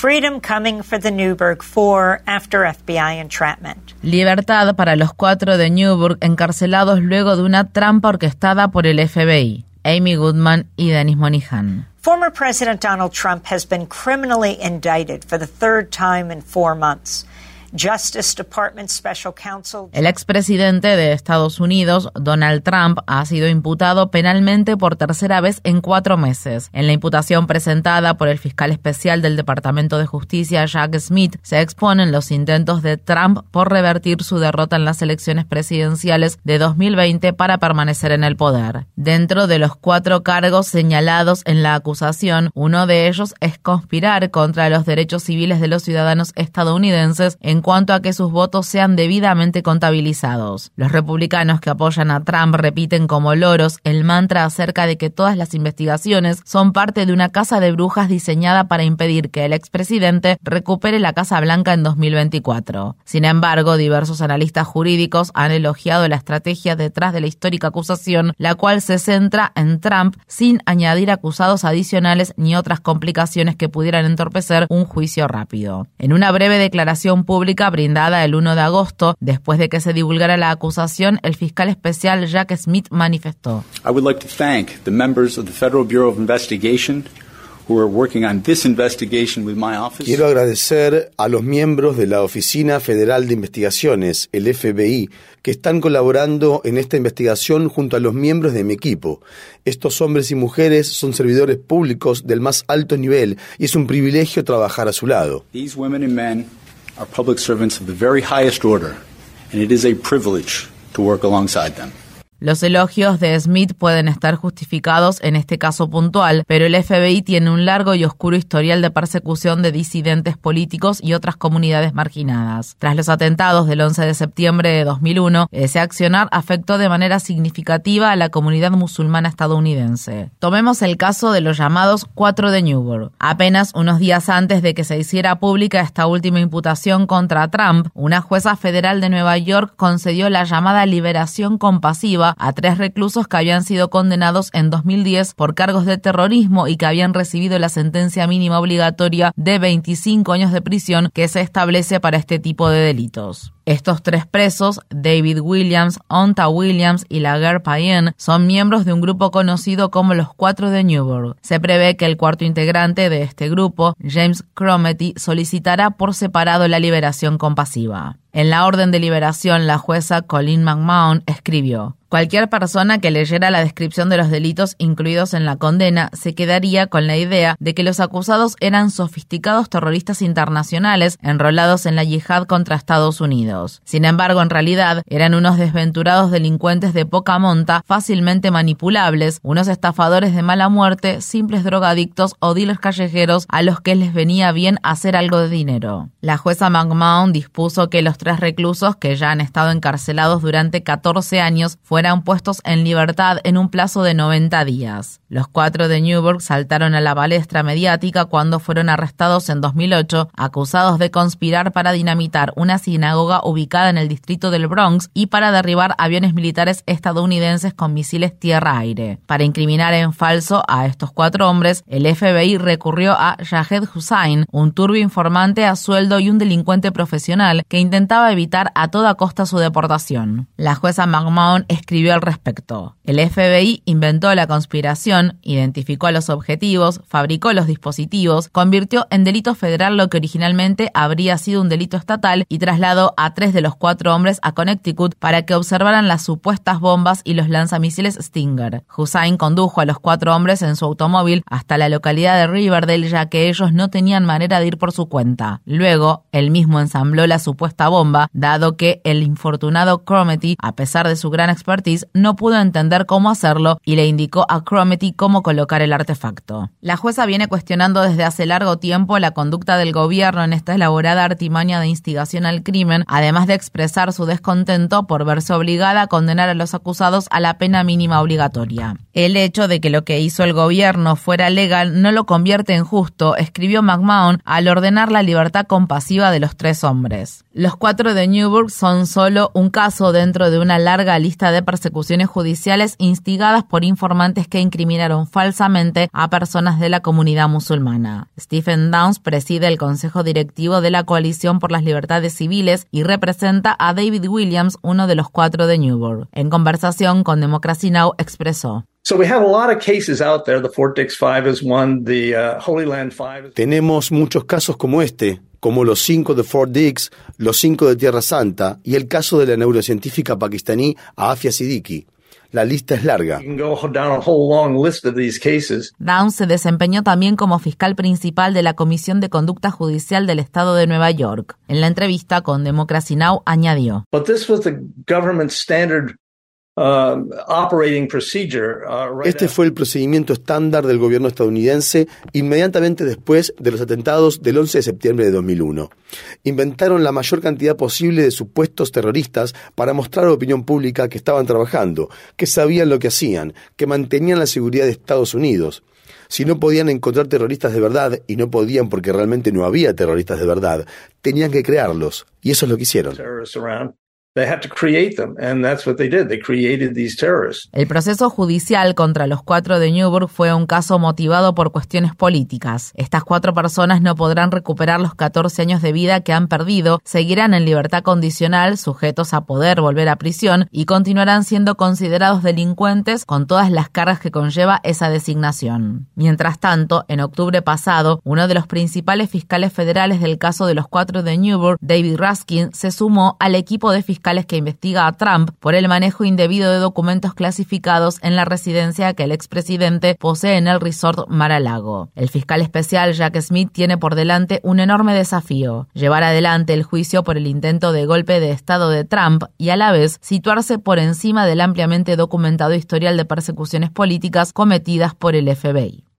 Freedom coming for the Newburgh Four after FBI entrapment. Libertad para los cuatro de Newburgh encarcelados luego de una trampa orquestada por el FBI. Amy Goodman y Dennis Monihan. Former President Donald Trump has been criminally indicted for the third time in four months. El expresidente de Estados Unidos, Donald Trump, ha sido imputado penalmente por tercera vez en cuatro meses. En la imputación presentada por el fiscal especial del Departamento de Justicia, Jack Smith, se exponen los intentos de Trump por revertir su derrota en las elecciones presidenciales de 2020 para permanecer en el poder. Dentro de los cuatro cargos señalados en la acusación, uno de ellos es conspirar contra los derechos civiles de los ciudadanos estadounidenses en en cuanto a que sus votos sean debidamente contabilizados. Los republicanos que apoyan a Trump repiten como loros el mantra acerca de que todas las investigaciones son parte de una casa de brujas diseñada para impedir que el expresidente recupere la Casa Blanca en 2024. Sin embargo, diversos analistas jurídicos han elogiado la estrategia detrás de la histórica acusación, la cual se centra en Trump sin añadir acusados adicionales ni otras complicaciones que pudieran entorpecer un juicio rápido. En una breve declaración pública brindada el 1 de agosto, después de que se divulgara la acusación, el fiscal especial Jack Smith manifestó. I would like to thank the members of the Federal Bureau of Investigation Quiero agradecer a los miembros de la Oficina Federal de Investigaciones, el FBI, que están colaborando en esta investigación junto a los miembros de mi equipo. Estos hombres y mujeres son servidores públicos del más alto nivel y es un privilegio trabajar a su lado. These women and men are public servants of the very highest order, and it is a privilege to work alongside them. Los elogios de Smith pueden estar justificados en este caso puntual, pero el FBI tiene un largo y oscuro historial de persecución de disidentes políticos y otras comunidades marginadas. Tras los atentados del 11 de septiembre de 2001, ese accionar afectó de manera significativa a la comunidad musulmana estadounidense. Tomemos el caso de los llamados Cuatro de Newburgh. Apenas unos días antes de que se hiciera pública esta última imputación contra Trump, una jueza federal de Nueva York concedió la llamada liberación compasiva a tres reclusos que habían sido condenados en 2010 por cargos de terrorismo y que habían recibido la sentencia mínima obligatoria de 25 años de prisión que se establece para este tipo de delitos. Estos tres presos, David Williams, Onta Williams y Laguerre Payen, son miembros de un grupo conocido como los Cuatro de Newburgh. Se prevé que el cuarto integrante de este grupo, James Crometty, solicitará por separado la liberación compasiva. En la orden de liberación, la jueza Colleen McMahon escribió Cualquier persona que leyera la descripción de los delitos incluidos en la condena se quedaría con la idea de que los acusados eran sofisticados terroristas internacionales enrolados en la yihad contra Estados Unidos. Sin embargo, en realidad eran unos desventurados delincuentes de poca monta, fácilmente manipulables, unos estafadores de mala muerte, simples drogadictos o dealers callejeros a los que les venía bien hacer algo de dinero. La jueza McMahon dispuso que los tres reclusos que ya han estado encarcelados durante 14 años fueran fueran puestos en libertad en un plazo de 90 días. Los cuatro de Newburgh saltaron a la palestra mediática cuando fueron arrestados en 2008, acusados de conspirar para dinamitar una sinagoga ubicada en el distrito del Bronx y para derribar aviones militares estadounidenses con misiles tierra-aire. Para incriminar en falso a estos cuatro hombres, el FBI recurrió a Shahed Hussain, un turbio informante a sueldo y un delincuente profesional que intentaba evitar a toda costa su deportación. La jueza McMahon escribió al respecto. El FBI inventó la conspiración, identificó a los objetivos, fabricó los dispositivos, convirtió en delito federal lo que originalmente habría sido un delito estatal y trasladó a tres de los cuatro hombres a Connecticut para que observaran las supuestas bombas y los lanzamisiles Stinger. Hussein condujo a los cuatro hombres en su automóvil hasta la localidad de Riverdale ya que ellos no tenían manera de ir por su cuenta. Luego, él mismo ensambló la supuesta bomba, dado que el infortunado Crometty, a pesar de su gran no pudo entender cómo hacerlo y le indicó a Crometty cómo colocar el artefacto. La jueza viene cuestionando desde hace largo tiempo la conducta del gobierno en esta elaborada artimaña de instigación al crimen, además de expresar su descontento por verse obligada a condenar a los acusados a la pena mínima obligatoria. El hecho de que lo que hizo el gobierno fuera legal no lo convierte en justo, escribió McMahon al ordenar la libertad compasiva de los tres hombres. Los cuatro de Newburgh son solo un caso dentro de una larga lista de persecuciones judiciales instigadas por informantes que incriminaron falsamente a personas de la comunidad musulmana. Stephen Downs preside el Consejo Directivo de la Coalición por las Libertades Civiles y representa a David Williams, uno de los cuatro de Newburgh. En conversación con Democracy Now! expresó. Tenemos muchos casos como este, como los cinco de Fort Dix, los cinco de Tierra Santa y el caso de la neurocientífica pakistaní Afia Siddiqui. La lista es larga. Downs se desempeñó también como fiscal principal de la Comisión de Conducta Judicial del Estado de Nueva York. En la entrevista con Democracy Now! añadió. Uh, uh, este fue el procedimiento estándar del gobierno estadounidense inmediatamente después de los atentados del 11 de septiembre de 2001. Inventaron la mayor cantidad posible de supuestos terroristas para mostrar a la opinión pública que estaban trabajando, que sabían lo que hacían, que mantenían la seguridad de Estados Unidos. Si no podían encontrar terroristas de verdad, y no podían porque realmente no había terroristas de verdad, tenían que crearlos, y eso es lo que hicieron. El proceso judicial contra los cuatro de Newburgh fue un caso motivado por cuestiones políticas. Estas cuatro personas no podrán recuperar los 14 años de vida que han perdido, seguirán en libertad condicional, sujetos a poder volver a prisión y continuarán siendo considerados delincuentes con todas las cargas que conlleva esa designación. Mientras tanto, en octubre pasado, uno de los principales fiscales federales del caso de los cuatro de Newburgh, David Raskin, se sumó al equipo de fiscales que investiga a Trump por el manejo indebido de documentos clasificados en la residencia que el expresidente posee en el resort Mar-a-Lago. El fiscal especial Jack Smith tiene por delante un enorme desafío, llevar adelante el juicio por el intento de golpe de Estado de Trump y a la vez situarse por encima del ampliamente documentado historial de persecuciones políticas cometidas por el FBI.